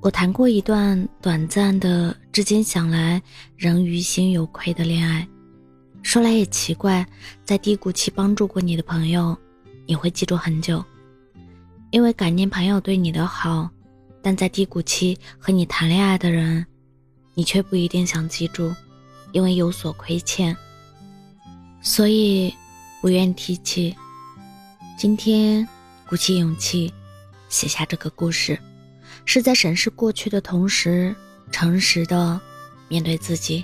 我谈过一段短暂的，至今想来仍于心有愧的恋爱。说来也奇怪，在低谷期帮助过你的朋友，你会记住很久，因为感念朋友对你的好；但在低谷期和你谈恋爱的人，你却不一定想记住，因为有所亏欠，所以不愿提起。今天鼓起勇气写下这个故事。是在审视过去的同时，诚实的面对自己。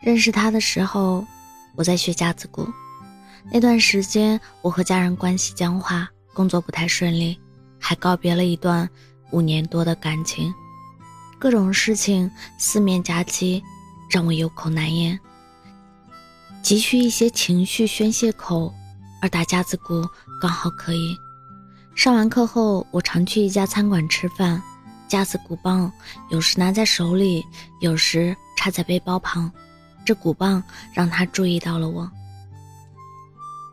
认识他的时候，我在学架子鼓，那段时间我和家人关系僵化，工作不太顺利，还告别了一段五年多的感情，各种事情四面夹击，让我有口难言，急需一些情绪宣泄口，而打架子鼓刚好可以。上完课后，我常去一家餐馆吃饭。架子鼓棒有时拿在手里，有时插在背包旁。这鼓棒让他注意到了我。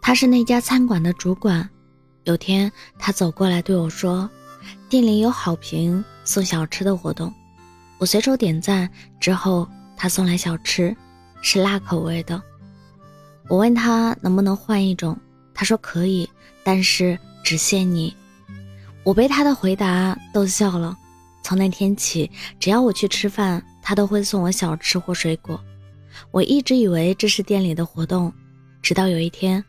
他是那家餐馆的主管。有天，他走过来对我说：“店里有好评送小吃的活动。”我随手点赞之后，他送来小吃，是辣口味的。我问他能不能换一种，他说可以，但是。只限你，我被他的回答逗笑了。从那天起，只要我去吃饭，他都会送我小吃或水果。我一直以为这是店里的活动，直到有一天，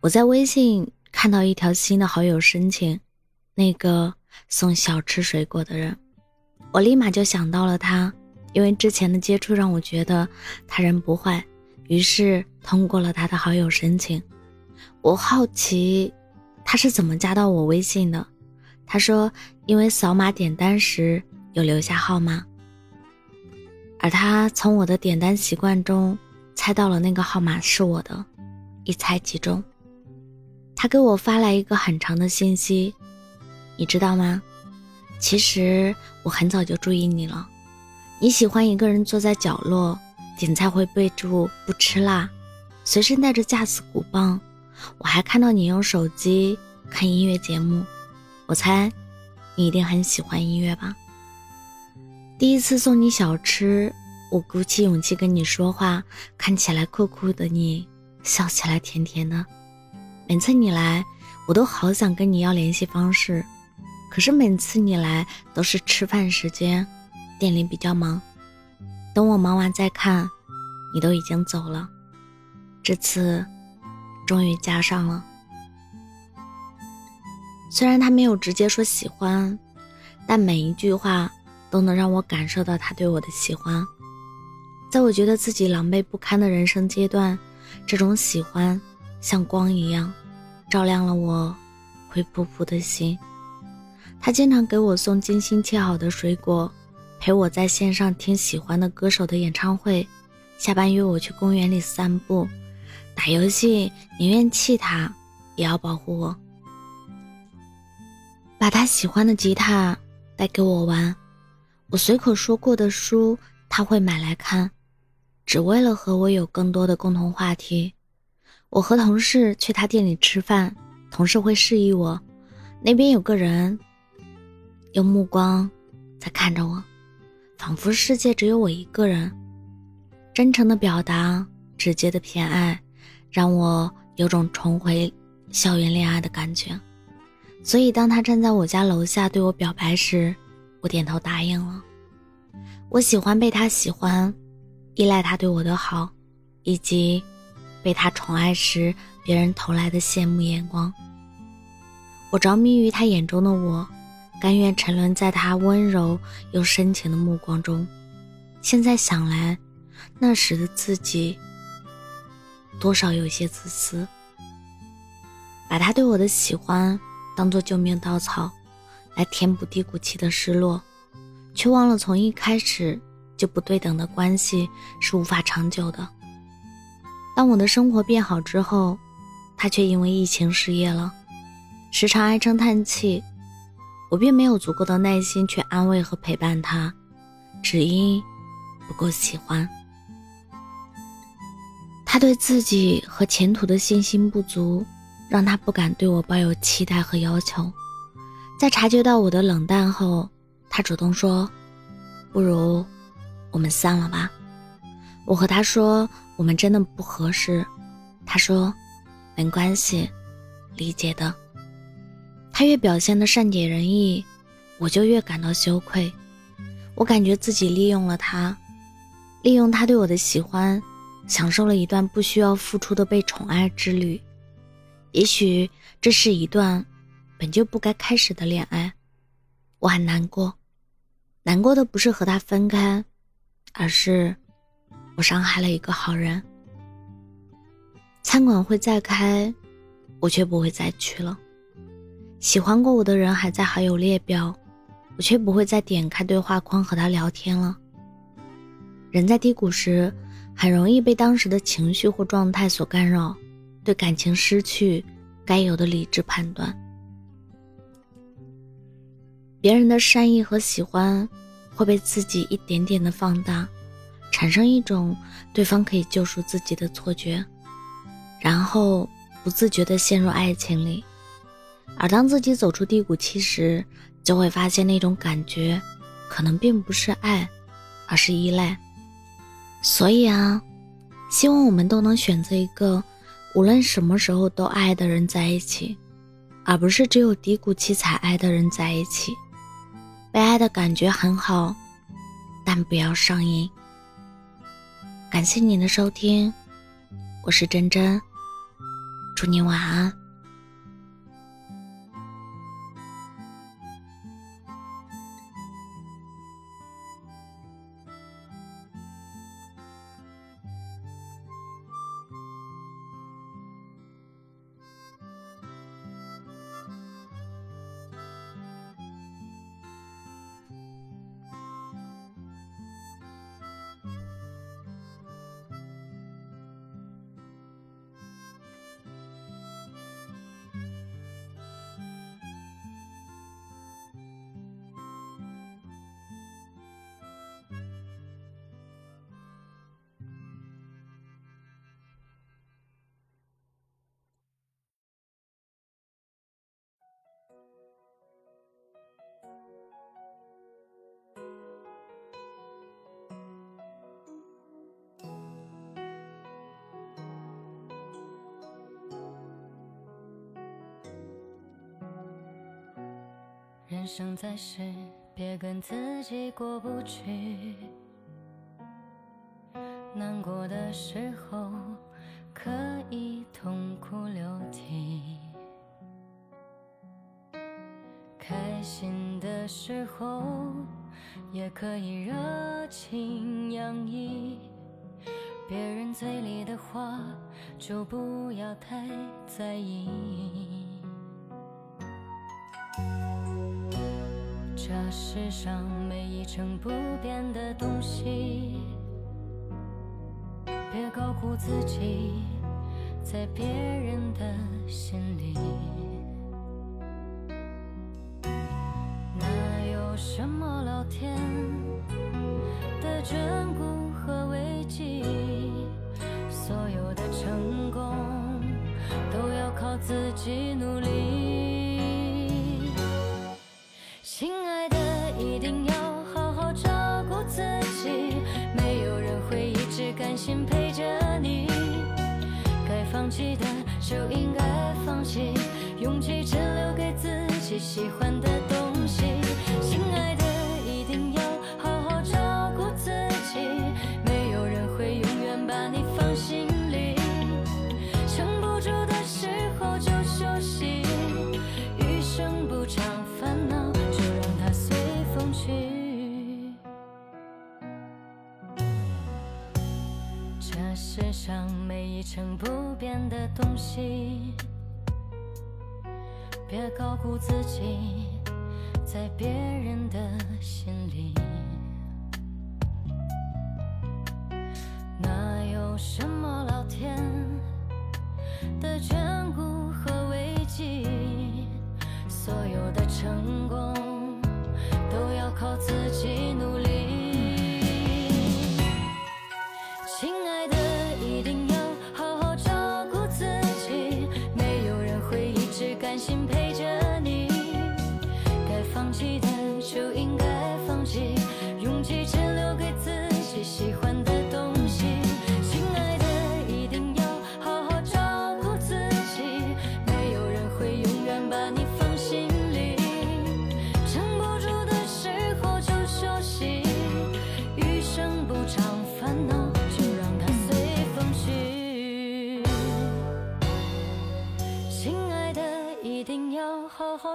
我在微信看到一条新的好友申请，那个送小吃水果的人，我立马就想到了他，因为之前的接触让我觉得他人不坏，于是通过了他的好友申请。我好奇。他是怎么加到我微信的？他说，因为扫码点单时有留下号码，而他从我的点单习惯中猜到了那个号码是我的，一猜即中。他给我发来一个很长的信息，你知道吗？其实我很早就注意你了，你喜欢一个人坐在角落点菜会备注不吃辣，随身带着架子鼓棒。我还看到你用手机看音乐节目，我猜你一定很喜欢音乐吧。第一次送你小吃，我鼓起勇气跟你说话，看起来酷酷的你，笑起来甜甜的。每次你来，我都好想跟你要联系方式，可是每次你来都是吃饭时间，店里比较忙。等我忙完再看，你都已经走了。这次。终于加上了，虽然他没有直接说喜欢，但每一句话都能让我感受到他对我的喜欢。在我觉得自己狼狈不堪的人生阶段，这种喜欢像光一样，照亮了我灰扑扑的心。他经常给我送精心切好的水果，陪我在线上听喜欢的歌手的演唱会，下班约我去公园里散步。打游戏宁愿气他，也要保护我。把他喜欢的吉他带给我玩，我随口说过的书他会买来看，只为了和我有更多的共同话题。我和同事去他店里吃饭，同事会示意我，那边有个人，用目光在看着我，仿佛世界只有我一个人。真诚的表达，直接的偏爱。让我有种重回校园恋爱的感觉，所以当他站在我家楼下对我表白时，我点头答应了。我喜欢被他喜欢，依赖他对我的好，以及被他宠爱时别人投来的羡慕眼光。我着迷于他眼中的我，甘愿沉沦在他温柔又深情的目光中。现在想来，那时的自己。多少有些自私，把他对我的喜欢当做救命稻草，来填补低谷期的失落，却忘了从一开始就不对等的关系是无法长久的。当我的生活变好之后，他却因为疫情失业了，时常唉声叹气，我并没有足够的耐心去安慰和陪伴他，只因不够喜欢。他对自己和前途的信心不足，让他不敢对我抱有期待和要求。在察觉到我的冷淡后，他主动说：“不如我们散了吧。”我和他说：“我们真的不合适。”他说：“没关系，理解的。”他越表现的善解人意，我就越感到羞愧。我感觉自己利用了他，利用他对我的喜欢，享受了一段不需要付出的被宠爱之旅。也许这是一段本就不该开始的恋爱，我很难过。难过的不是和他分开，而是我伤害了一个好人。餐馆会再开，我却不会再去了。喜欢过我的人还在好友列表，我却不会再点开对话框和他聊天了。人在低谷时，很容易被当时的情绪或状态所干扰，对感情失去该有的理智判断。别人的善意和喜欢会被自己一点点的放大，产生一种对方可以救赎自己的错觉，然后不自觉的陷入爱情里。而当自己走出低谷期时，就会发现那种感觉可能并不是爱，而是依赖。所以啊，希望我们都能选择一个无论什么时候都爱的人在一起，而不是只有低谷期才爱的人在一起。被爱的感觉很好，但不要上瘾。感谢您的收听，我是真真，祝你晚安。人生在世，别跟自己过不去。难过的时候，可以痛哭流涕；开心的时候，也可以热情洋溢。别人嘴里的话，就不要太在意。世上没一成不变的东西，别高估自己在别人的心里。哪有什么老天的眷顾和危机？所有的成功都要靠自己努力。一定要好好照顾自己没有人会一直甘心陪着你。该放弃的就应该放弃勇气只留给自己喜欢的高估自己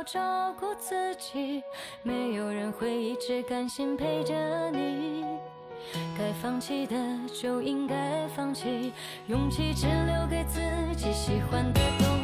照顾自己，没有人会一直甘心陪着你。该放弃的就应该放弃，勇气只留给自己喜欢的东。